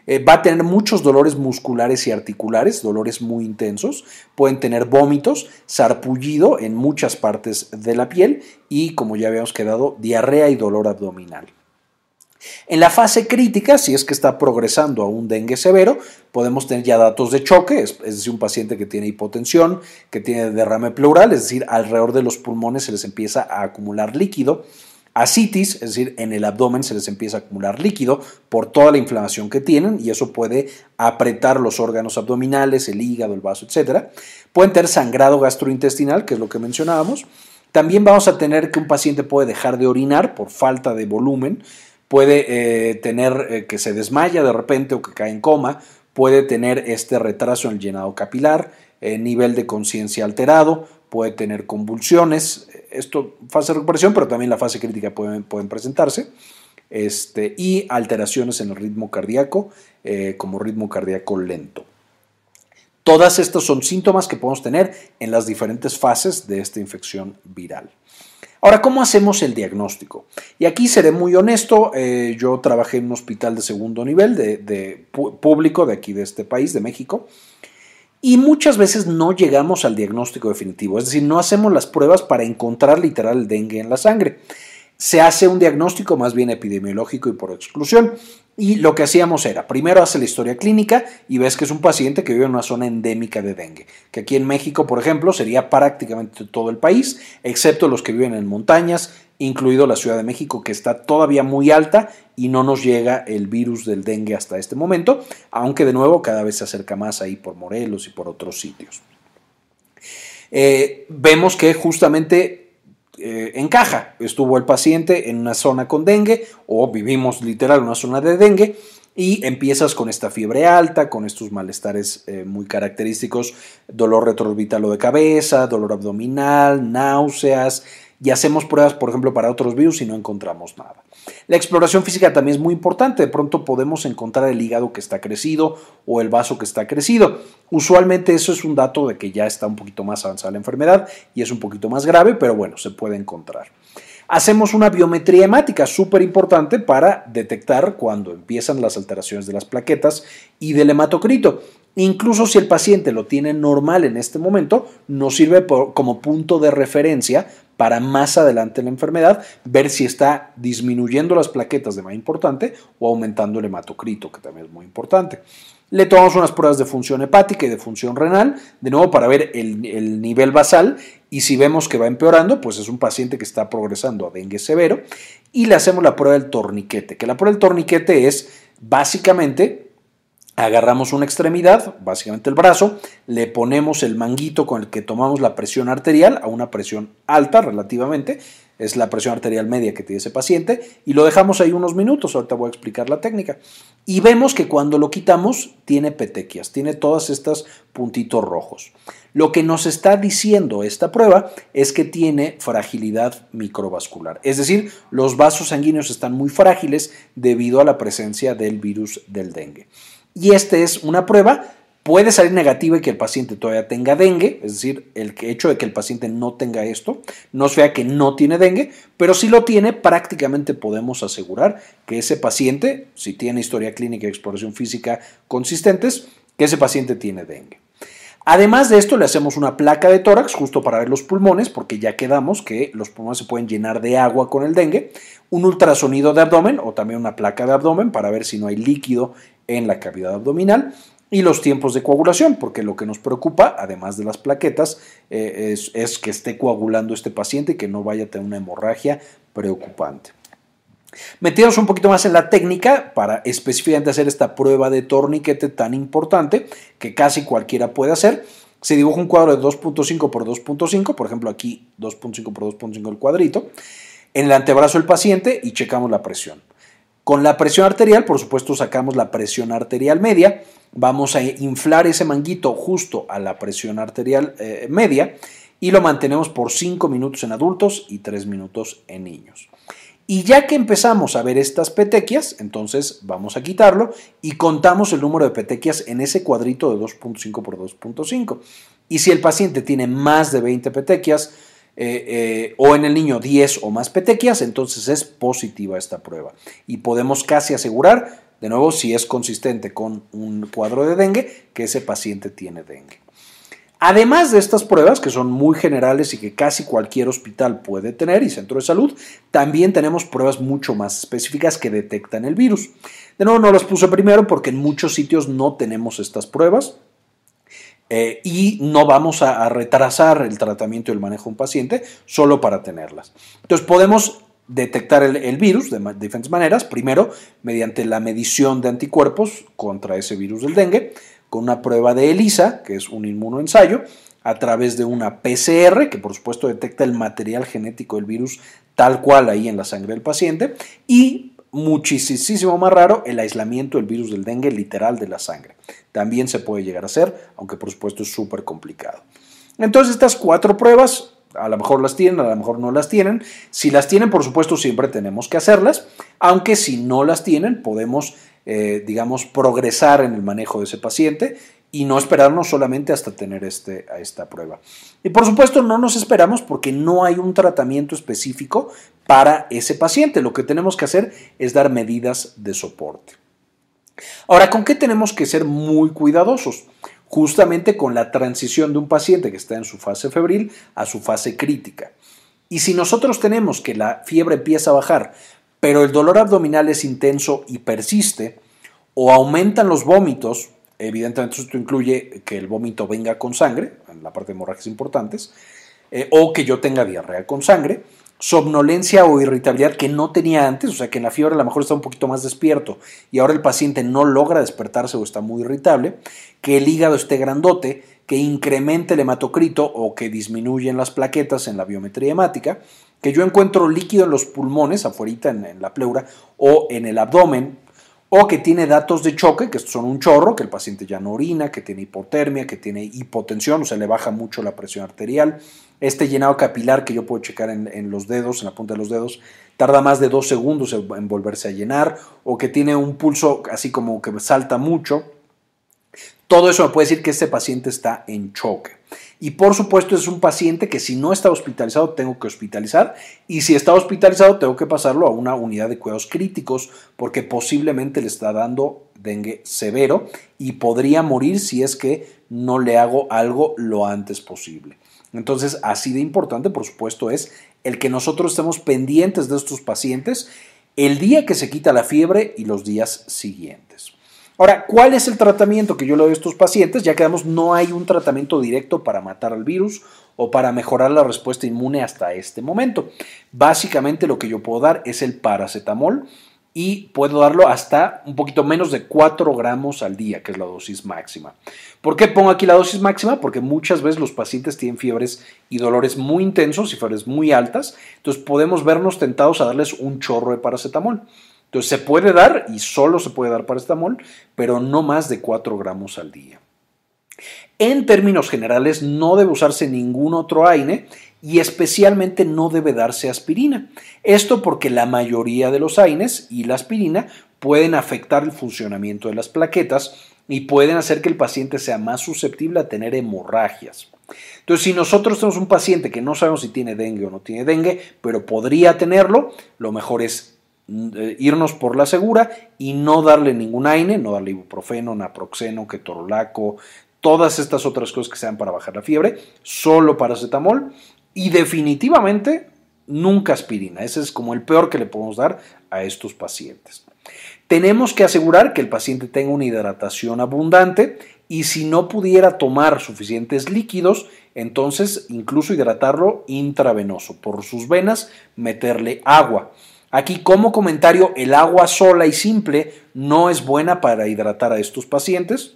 Eh, va a tener muchos dolores musculares y articulares, dolores muy intensos. Pueden tener vómitos, sarpullido en muchas partes de la piel y, como ya habíamos quedado, diarrea y dolor abdominal. En la fase crítica, si es que está progresando a un dengue severo, podemos tener ya datos de choque, es, decir, un paciente que tiene hipotensión, que tiene derrame pleural, es decir, alrededor de los pulmones se les empieza a acumular líquido, ascitis, es decir, en el abdomen se les empieza a acumular líquido por toda la inflamación que tienen y eso puede apretar los órganos abdominales, el hígado, el vaso, etc. Pueden tener sangrado gastrointestinal, que es lo que mencionábamos. También vamos a tener que un paciente puede dejar de orinar por falta de volumen, puede eh, tener eh, que se desmaya de repente o que cae en coma, puede tener este retraso en el llenado capilar, eh, nivel de conciencia alterado, puede tener convulsiones, esto fase de recuperación, pero también la fase crítica pueden, pueden presentarse, este, y alteraciones en el ritmo cardíaco, como ritmo cardíaco lento. Todas estas son síntomas que podemos tener en las diferentes fases de esta infección viral. Ahora, ¿cómo hacemos el diagnóstico? Y aquí seré muy honesto, eh, yo trabajé en un hospital de segundo nivel, de, público de aquí de este país, de México, y muchas veces no llegamos al diagnóstico definitivo, es decir, no hacemos las pruebas para encontrar literal el dengue en la sangre. Se hace un diagnóstico más bien epidemiológico y por exclusión. Y lo que hacíamos era, primero hace la historia clínica y ves que es un paciente que vive en una zona endémica de dengue, que aquí en México, por ejemplo, sería prácticamente todo el país, excepto los que viven en montañas, incluido la Ciudad de México, que está todavía muy alta y no nos llega el virus del dengue hasta este momento, aunque de nuevo cada vez se acerca más ahí por Morelos y por otros sitios. Eh, vemos que justamente eh, encaja. Estuvo el paciente en una zona con dengue o vivimos literal una zona de dengue y empiezas con esta fiebre alta, con estos malestares eh, muy característicos, dolor retroorbital o de cabeza, dolor abdominal, náuseas, y hacemos pruebas, por ejemplo, para otros virus y no encontramos nada. La exploración física también es muy importante. De pronto podemos encontrar el hígado que está crecido o el vaso que está crecido. Usualmente eso es un dato de que ya está un poquito más avanzada la enfermedad y es un poquito más grave, pero bueno, se puede encontrar. Hacemos una biometría hemática súper importante para detectar cuando empiezan las alteraciones de las plaquetas y del hematocrito. Incluso si el paciente lo tiene normal en este momento, nos sirve como punto de referencia para más adelante la enfermedad ver si está disminuyendo las plaquetas de manera importante o aumentando el hematocrito, que también es muy importante. Le tomamos unas pruebas de función hepática y de función renal, de nuevo para ver el, el, nivel basal y si vemos que va empeorando, pues es un paciente que está progresando a dengue severo y le hacemos la prueba del torniquete, que la prueba del torniquete es básicamente agarramos una extremidad, básicamente el brazo, le ponemos el manguito con el que tomamos la presión arterial a una presión alta relativamente, es la presión arterial media que tiene ese paciente, y lo dejamos ahí unos minutos, ahorita voy a explicar la técnica, y vemos que cuando lo quitamos tiene petequias, tiene todas estas puntitos rojos. Lo que nos está diciendo esta prueba es que tiene fragilidad microvascular, es decir, los vasos sanguíneos están muy frágiles debido a la presencia del virus del dengue. Y esta es una prueba Puede salir negativa y que el paciente todavía tenga dengue, es decir, el hecho de que el paciente no tenga esto no sea que no tiene dengue, pero si lo tiene, prácticamente podemos asegurar que ese paciente, si tiene historia clínica y exploración física consistentes, que ese paciente tiene dengue. Además de esto, le hacemos una placa de tórax justo para ver los pulmones, porque ya quedamos que los pulmones se pueden llenar de agua con el dengue, un ultrasonido de abdomen o también una placa de abdomen para ver si no hay líquido en la cavidad abdominal y los tiempos de coagulación, porque lo que nos preocupa, además de las plaquetas, eh, es, que esté coagulando este paciente y que no vaya a tener una hemorragia preocupante. Metidos un poquito más en la técnica para específicamente hacer esta prueba de torniquete tan importante que casi cualquiera puede hacer. Se dibuja un cuadro de 2.5 por 2.5, por ejemplo aquí 2.5 por 2.5 el cuadrito, en el antebrazo del paciente y checamos la presión. Con la presión arterial, por supuesto, sacamos la presión arterial media. Vamos a inflar ese manguito justo a la presión arterial eh, media y lo mantenemos por 5 minutos en adultos y 3 minutos en niños. Y ya que empezamos a ver estas petequias, entonces vamos a quitarlo y contamos el número de petequias en ese cuadrito de 2.5 por 2.5. Y si el paciente tiene más de 20 petequias, eh, eh, o en el niño 10 o más petequias, entonces es positiva esta prueba. Y podemos casi asegurar, de nuevo, si es consistente con un cuadro de dengue, que ese paciente tiene dengue. Además de estas pruebas, que son muy generales y que casi cualquier hospital puede tener y centro de salud, también tenemos pruebas mucho más específicas que detectan el virus. De nuevo, no las puse primero porque en muchos sitios no tenemos estas pruebas. Eh, y no vamos a, retrasar el tratamiento y el manejo de un paciente solo para tenerlas. Entonces podemos detectar el, virus de, diferentes maneras. Primero, mediante la medición de anticuerpos contra ese virus del dengue, con una prueba de ELISA, que es un inmunoensayo, a través de una PCR, que por supuesto detecta el material genético del virus tal cual ahí en la sangre del paciente, y muchísimo más raro el aislamiento del virus del dengue literal de la sangre. También se puede llegar a hacer, aunque por supuesto es súper complicado. Entonces estas cuatro pruebas, a lo mejor las tienen, a lo mejor no las tienen. Si las tienen, por supuesto, siempre tenemos que hacerlas, aunque si no las tienen, podemos, eh, digamos, progresar en el manejo de ese paciente y no esperarnos solamente hasta tener este, a esta prueba. Y por supuesto no nos esperamos porque no hay un tratamiento específico para ese paciente. Lo que tenemos que hacer es dar medidas de soporte. Ahora, ¿con qué tenemos que ser muy cuidadosos? Justamente con la transición de un paciente que está en su fase febril a su fase crítica. Y si nosotros tenemos que la fiebre empieza a bajar, pero el dolor abdominal es intenso y persiste, o aumentan los vómitos, Evidentemente esto incluye que el vómito venga con sangre, en la parte de hemorragias importantes, eh, o que yo tenga diarrea con sangre, somnolencia o irritabilidad que no tenía antes, o sea que en la fiebre a lo mejor está un poquito más despierto y ahora el paciente no logra despertarse o está muy irritable, que el hígado esté grandote, que incremente el hematocrito o que disminuyen las plaquetas en la biometría hemática, que yo encuentro líquido en los pulmones, afuera en, en la pleura, o en el abdomen, o que tiene datos de choque, que son un chorro, que el paciente ya no orina, que tiene hipotermia, que tiene hipotensión, o sea, le baja mucho la presión arterial. Este llenado capilar que yo puedo checar en, los dedos, en la punta de los dedos, tarda más de dos segundos en volverse a llenar, o que tiene un pulso así como que salta mucho. Todo eso me puede decir que este paciente está en choque. Y por supuesto es un paciente que si no está hospitalizado tengo que hospitalizar y si está hospitalizado tengo que pasarlo a una unidad de cuidados críticos porque posiblemente le está dando dengue severo y podría morir si es que no le hago algo lo antes posible. Entonces así de importante por supuesto es el que nosotros estemos pendientes de estos pacientes el día que se quita la fiebre y los días siguientes. Ahora, ¿cuál es el tratamiento que yo le doy a estos pacientes? Ya quedamos, no hay un tratamiento directo para matar al virus o para mejorar la respuesta inmune hasta este momento. Básicamente lo que yo puedo dar es el paracetamol y puedo darlo hasta un poquito menos de 4 gramos al día, que es la dosis máxima. ¿Por qué pongo aquí la dosis máxima? Porque muchas veces los pacientes tienen fiebres y dolores muy intensos y fiebres muy altas, entonces podemos vernos tentados a darles un chorro de paracetamol. Entonces se puede dar y solo se puede dar paracetamol, pero no más de 4 gramos al día. En términos generales, no debe usarse ningún otro AINE y especialmente no debe darse aspirina. Esto porque la mayoría de los AINES y la aspirina pueden afectar el funcionamiento de las plaquetas y pueden hacer que el paciente sea más susceptible a tener hemorragias. Entonces, si nosotros tenemos un paciente que no sabemos si tiene dengue o no tiene dengue, pero podría tenerlo, lo mejor es irnos por la segura y no darle ningún AINE, no darle ibuprofeno, naproxeno, ketorolaco, todas estas otras cosas que sean para bajar la fiebre, solo paracetamol y definitivamente nunca aspirina. Ese es como el peor que le podemos dar a estos pacientes. Tenemos que asegurar que el paciente tenga una hidratación abundante y si no pudiera tomar suficientes líquidos, entonces incluso hidratarlo intravenoso. Por sus venas, meterle agua. Aquí como comentario, el agua sola y simple no es buena para hidratar a estos pacientes.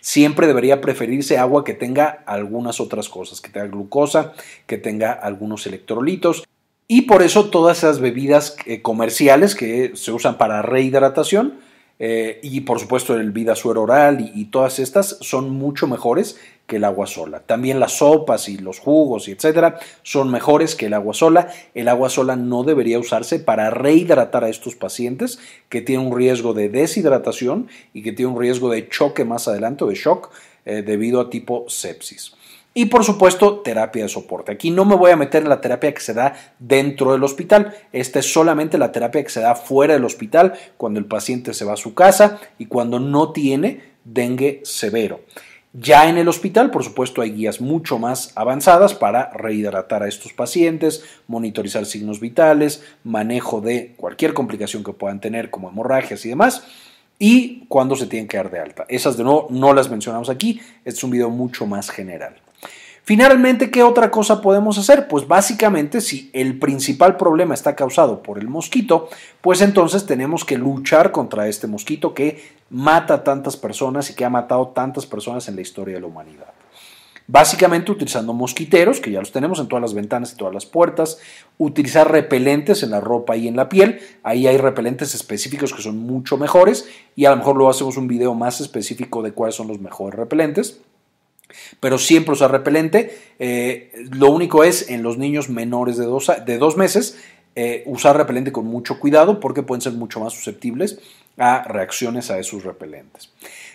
Siempre debería preferirse agua que tenga algunas otras cosas, que tenga glucosa, que tenga algunos electrolitos. Y por eso todas esas bebidas eh, comerciales que se usan para rehidratación eh, y por supuesto el vida suero oral y, y, todas estas son mucho mejores que el agua sola. También las sopas y los jugos y etcétera son mejores que el agua sola. El agua sola no debería usarse para rehidratar a estos pacientes que tienen un riesgo de deshidratación y que tienen un riesgo de choque más adelante o de shock eh, debido a tipo sepsis. Y por supuesto, terapia de soporte. Aquí no me voy a meter en la terapia que se da dentro del hospital. Esta es solamente la terapia que se da fuera del hospital, cuando el paciente se va a su casa y cuando no tiene dengue severo. Ya en el hospital, por supuesto, hay guías mucho más avanzadas para rehidratar a estos pacientes, monitorizar signos vitales, manejo de cualquier complicación que puedan tener, como hemorragias y demás, y cuando se tienen que dar de alta. Esas de nuevo no las mencionamos aquí, este es un video mucho más general. Finalmente, ¿qué otra cosa podemos hacer? Pues básicamente si el principal problema está causado por el mosquito, pues entonces tenemos que luchar contra este mosquito que mata a tantas personas y que ha matado tantas personas en la historia de la humanidad. Básicamente utilizando mosquiteros, que ya los tenemos en todas las ventanas y todas las puertas, utilizar repelentes en la ropa y en la piel, ahí hay repelentes específicos que son mucho mejores y a lo mejor luego hacemos un video más específico de cuáles son los mejores repelentes pero siempre usar repelente. Eh, lo único es en los niños menores de dos, de dos meses eh, usar repelente con mucho cuidado porque pueden ser mucho más susceptibles a reacciones a esos repelentes.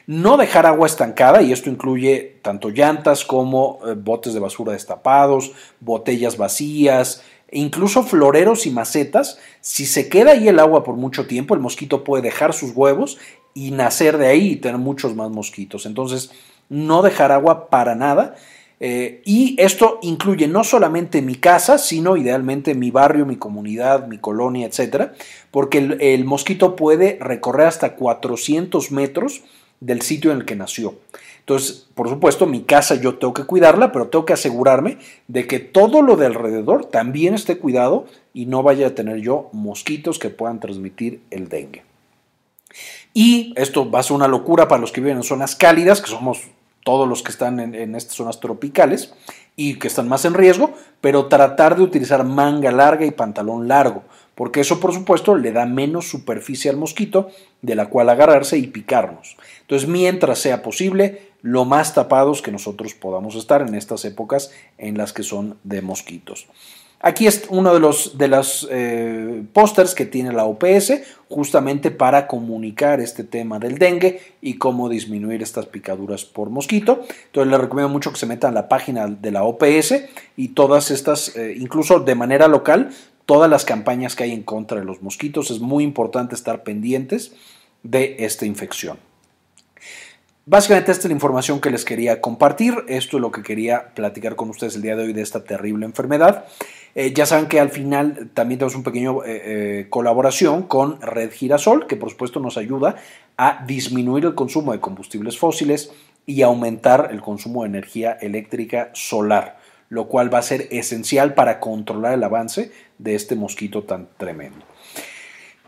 No dejar agua estancada, y esto incluye tanto llantas como eh, botes de basura destapados, botellas vacías, e incluso floreros y macetas. Si se queda ahí el agua por mucho tiempo, el mosquito puede dejar sus huevos y nacer de ahí y tener muchos más mosquitos. Entonces, no dejar agua para nada. Eh, y esto incluye no solamente mi casa, sino idealmente mi barrio, mi comunidad, mi colonia, etcétera, porque el, mosquito puede recorrer hasta 400 metros del sitio en el que nació. Entonces, por supuesto, mi casa yo tengo que cuidarla, pero tengo que asegurarme de que todo lo de alrededor también esté cuidado y no vaya a tener yo mosquitos que puedan transmitir el dengue. Y esto va a ser una locura para los que viven en zonas cálidas, que somos todos los que están en, estas zonas tropicales y que están más en riesgo, pero tratar de utilizar manga larga y pantalón largo, porque eso por supuesto le da menos superficie al mosquito de la cual agarrarse y picarnos. Entonces, mientras sea posible, lo más tapados que nosotros podamos estar en estas épocas en las que son de mosquitos. Aquí es uno de los de eh, pósters que tiene la OPS justamente para comunicar este tema del dengue y cómo disminuir estas picaduras por mosquito. Entonces les recomiendo mucho que se metan a la página de la OPS y todas estas, eh, incluso de manera local, todas las campañas que hay en contra de los mosquitos. Es muy importante estar pendientes de esta infección. Básicamente esta es la información que les quería compartir. Esto es lo que quería platicar con ustedes el día de hoy de esta terrible enfermedad. Eh, ya saben que al final también tenemos un pequeño eh, eh, colaboración con Red Girasol, que por supuesto nos ayuda a disminuir el consumo de combustibles fósiles y aumentar el consumo de energía eléctrica solar, lo cual va a ser esencial para controlar el avance de este mosquito tan tremendo.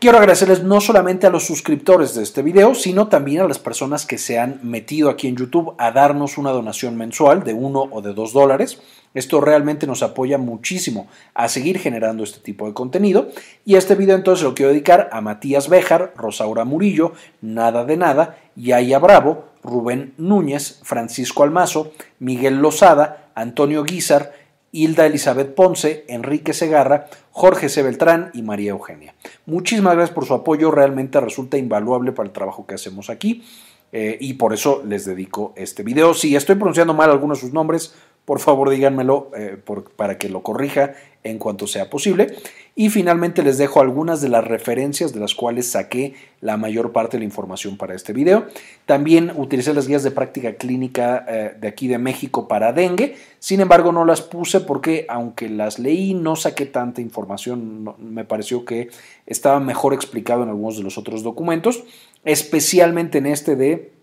Quiero agradecerles no solamente a los suscriptores de este video, sino también a las personas que se han metido aquí en YouTube a darnos una donación mensual de uno o de dos dólares. Esto realmente nos apoya muchísimo a seguir generando este tipo de contenido. Y este video entonces lo quiero dedicar a Matías Béjar, Rosaura Murillo, Nada de Nada, Yaya Bravo, Rubén Núñez, Francisco Almazo, Miguel Lozada, Antonio Guizar, Hilda Elizabeth Ponce, Enrique Segarra, Jorge C. Beltrán y María Eugenia. Muchísimas gracias por su apoyo, realmente resulta invaluable para el trabajo que hacemos aquí eh, y por eso les dedico este video. Si estoy pronunciando mal algunos de sus nombres, por favor díganmelo eh, para que lo corrija en cuanto sea posible. Y finalmente les dejo algunas de las referencias de las cuales saqué la mayor parte de la información para este video. También utilicé las guías de práctica clínica eh, de aquí de México para dengue. Sin embargo, no las puse porque aunque las leí, no saqué tanta información. me pareció que estaba mejor explicado en algunos de los otros documentos, especialmente en este de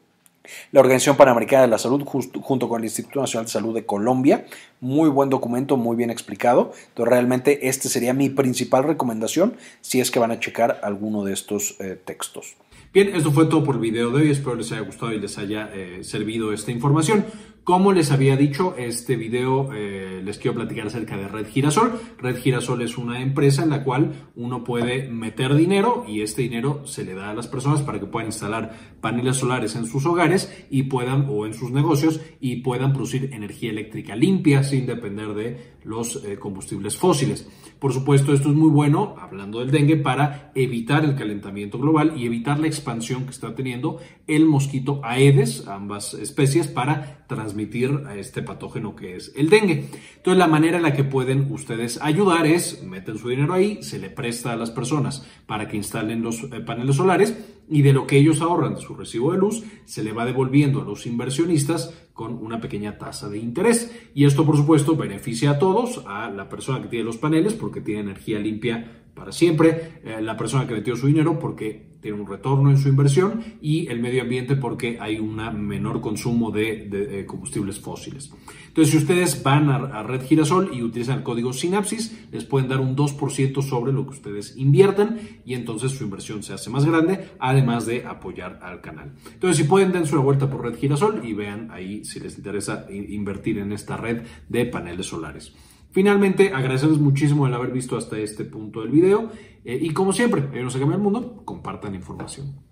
la Organización Panamericana de la Salud, junto con el Instituto Nacional de Salud de Colombia, muy buen documento, muy bien explicado. Entonces, realmente, este sería mi principal recomendación si es que van a checar alguno de estos eh, textos. Bien, esto fue todo por el video de hoy. Espero les haya gustado y les haya eh, servido esta información. Como les había dicho, este video eh, les quiero platicar acerca de Red Girasol. Red Girasol es una empresa en la cual uno puede meter dinero y este dinero se le da a las personas para que puedan instalar paneles solares en sus hogares y puedan o en sus negocios y puedan producir energía eléctrica limpia sin depender de los eh, combustibles fósiles. Por supuesto, esto es muy bueno, hablando del dengue, para evitar el calentamiento global y evitar la expansión que está teniendo el mosquito Aedes, ambas especies, para transmitir a este patógeno que es el dengue. Entonces, la manera en la que pueden ustedes ayudar es, meten su dinero ahí, se le presta a las personas para que instalen los eh, paneles solares y de lo que ellos ahorran de su recibo de luz se le va devolviendo a los inversionistas con una pequeña tasa de interés. Y esto, por supuesto, beneficia a todos, a la persona que tiene los paneles porque tiene energía limpia para siempre, eh, la persona que metió su dinero porque tiene un retorno en su inversión y el medio ambiente porque hay un menor consumo de, combustibles fósiles. Entonces, si ustedes van a, Red Girasol y utilizan el código Synapsis, les pueden dar un 2% sobre lo que ustedes inviertan y entonces su inversión se hace más grande, además de apoyar al canal. Entonces, si pueden, dense una vuelta por Red Girasol y vean ahí si les interesa invertir en esta red de paneles solares. Finalmente, agradecemos muchísimo el haber visto hasta este punto del video eh, y como siempre, en se cambia el mundo, compartan información.